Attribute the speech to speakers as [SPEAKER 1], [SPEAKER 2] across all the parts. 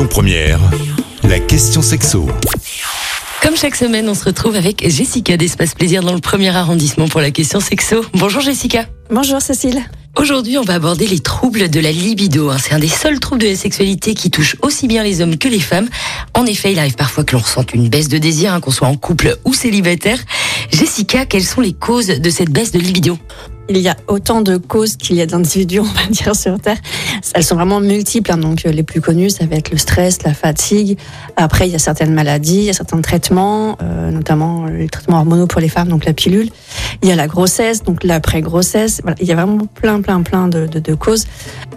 [SPEAKER 1] Lyon Première, la question sexo.
[SPEAKER 2] Comme chaque semaine, on se retrouve avec Jessica d'Espace Plaisir dans le premier arrondissement pour la question sexo. Bonjour Jessica.
[SPEAKER 3] Bonjour Cécile.
[SPEAKER 2] Aujourd'hui, on va aborder les troubles de la libido. hein. C'est un des seuls troubles de la sexualité qui touche aussi bien les hommes que les femmes. En effet, il arrive parfois que l'on ressente une baisse de désir, hein, qu'on soit en couple ou célibataire. Jessica, quelles sont les causes de cette baisse de libido?
[SPEAKER 3] Il y a autant de causes qu'il y a d'individus, on va dire, sur Terre. Elles sont vraiment multiples. hein. Donc, euh, les plus connues, ça va être le stress, la fatigue. Après, il y a certaines maladies, il y a certains traitements, euh, notamment les traitements hormonaux pour les femmes, donc la pilule. Il y a la grossesse, donc l'après-grossesse. Il y a vraiment plein, plein, plein de, causes.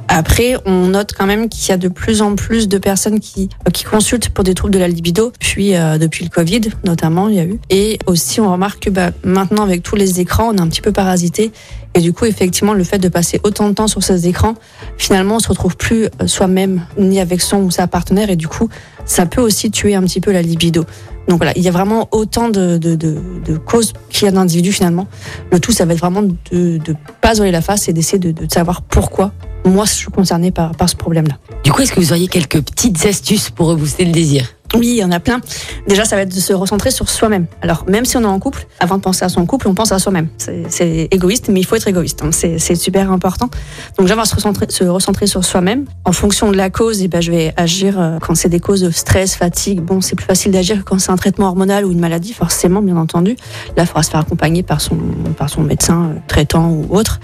[SPEAKER 3] Après, on note quand même qu'il y a de plus en plus de personnes qui, euh, consultent pour des troubles de la libido, puis euh, depuis le Covid notamment, il y a eu. Et aussi, on remarque que bah, maintenant, avec tous les écrans, on est un petit peu parasité. Et du coup, effectivement, le fait de passer autant de temps sur ces écrans, finalement, on se retrouve plus euh, soi-même, ni avec son ou sa partenaire. Et du coup, ça peut aussi tuer un petit peu la libido. Donc voilà, il y a vraiment autant de, de, de, de causes qu'il y a d'individus finalement. Le tout, ça va être vraiment de ne pas voiler la face et d'essayer de, de savoir pourquoi moi je suis concernée par, par ce problème-là.
[SPEAKER 2] Du coup, est-ce que vous auriez quelques petites astuces pour rebooster le désir?
[SPEAKER 3] Oui, il y en a plein. Déjà, ça va être de se recentrer sur soi-même. Alors, même si on est en couple, avant de penser à son couple, on pense à soi-même. C'est- égoïste, mais il faut être égoïste. hein. C'est super important. Donc, déjà, se recentrer, se recentrer sur soi-même. En fonction de la cause, et ben, je vais agir euh, quand c'est des causes de stress, fatigue. Bon, c'est plus facile d'agir quand c'est un traitement hormonal ou une maladie, forcément, bien entendu. Là, il faudra se faire accompagner par son, par son médecin euh, traitant ou autre.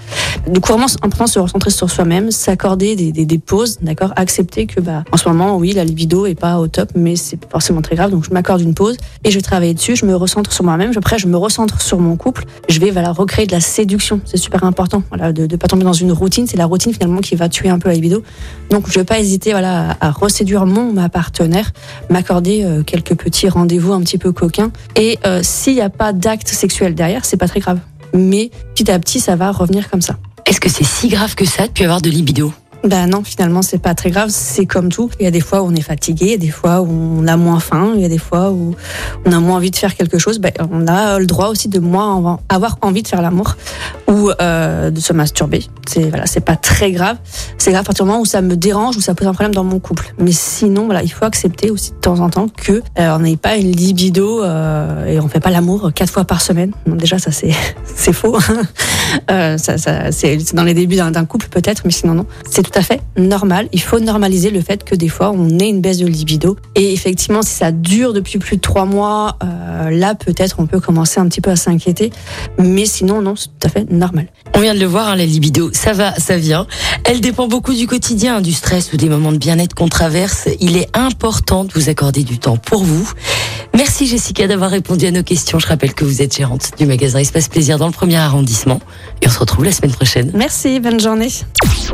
[SPEAKER 3] Coup, vraiment, important se recentrer sur soi-même, s'accorder des, des, des pauses, d'accord? Accepter que, bah, en ce moment, oui, la libido est pas au top, mais c'est forcément très grave. Donc, je m'accorde une pause et je vais travailler dessus. Je me recentre sur moi-même. Après, je me recentre sur mon couple. Je vais, voilà, recréer de la séduction. C'est super important, voilà, de, de pas tomber dans une routine. C'est la routine, finalement, qui va tuer un peu la libido. Donc, je vais pas hésiter, voilà, à, à reséduire mon, ma partenaire, m'accorder euh, quelques petits rendez-vous un petit peu coquins. Et euh, s'il n'y a pas d'acte sexuel derrière, c'est pas très grave. Mais petit à petit, ça va revenir comme ça.
[SPEAKER 2] Est-ce que c'est si grave que ça de plus avoir de libido?
[SPEAKER 3] Ben non, finalement, c'est pas très grave. C'est comme tout. Il y a des fois où on est fatigué, il y a des fois où on a moins faim, il y a des fois où on a moins envie de faire quelque chose. Ben, on a le droit aussi de moins avoir envie de faire l'amour ou euh, de se masturber. C'est voilà, c'est pas très grave. C'est grave à partir du moment où ça me dérange ou ça pose un problème dans mon couple. Mais sinon, voilà, il faut accepter aussi de temps en temps que euh, on n'ait pas une libido euh, et on fait pas l'amour quatre fois par semaine. Déjà, ça c'est c'est faux. Euh, ça, c'est dans les débuts d'un couple peut-être, mais sinon non. C'est tout à fait normal. Il faut normaliser le fait que des fois on ait une baisse de libido. Et effectivement, si ça dure depuis plus de trois mois, là peut-être on peut commencer un petit peu à s'inquiéter. Mais sinon non, c'est tout à fait normal.
[SPEAKER 2] On vient de le voir, hein, la libido, ça va, ça vient. Elle dépend beaucoup du quotidien, du stress ou des moments de bien-être qu'on traverse. Il est important de vous accorder du temps pour vous. Merci Jessica d'avoir répondu à nos questions. Je rappelle que vous êtes gérante du magasin Espace Plaisir dans le premier arrondissement. Et on se retrouve la semaine prochaine.
[SPEAKER 3] Merci, bonne journée.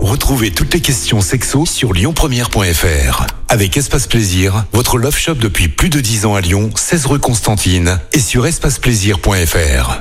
[SPEAKER 1] Retrouvez toutes les questions sexo sur lyonpremière.fr. Avec Espace Plaisir, votre love shop depuis plus de 10 ans à Lyon, 16 rue Constantine et sur espaceplaisir.fr.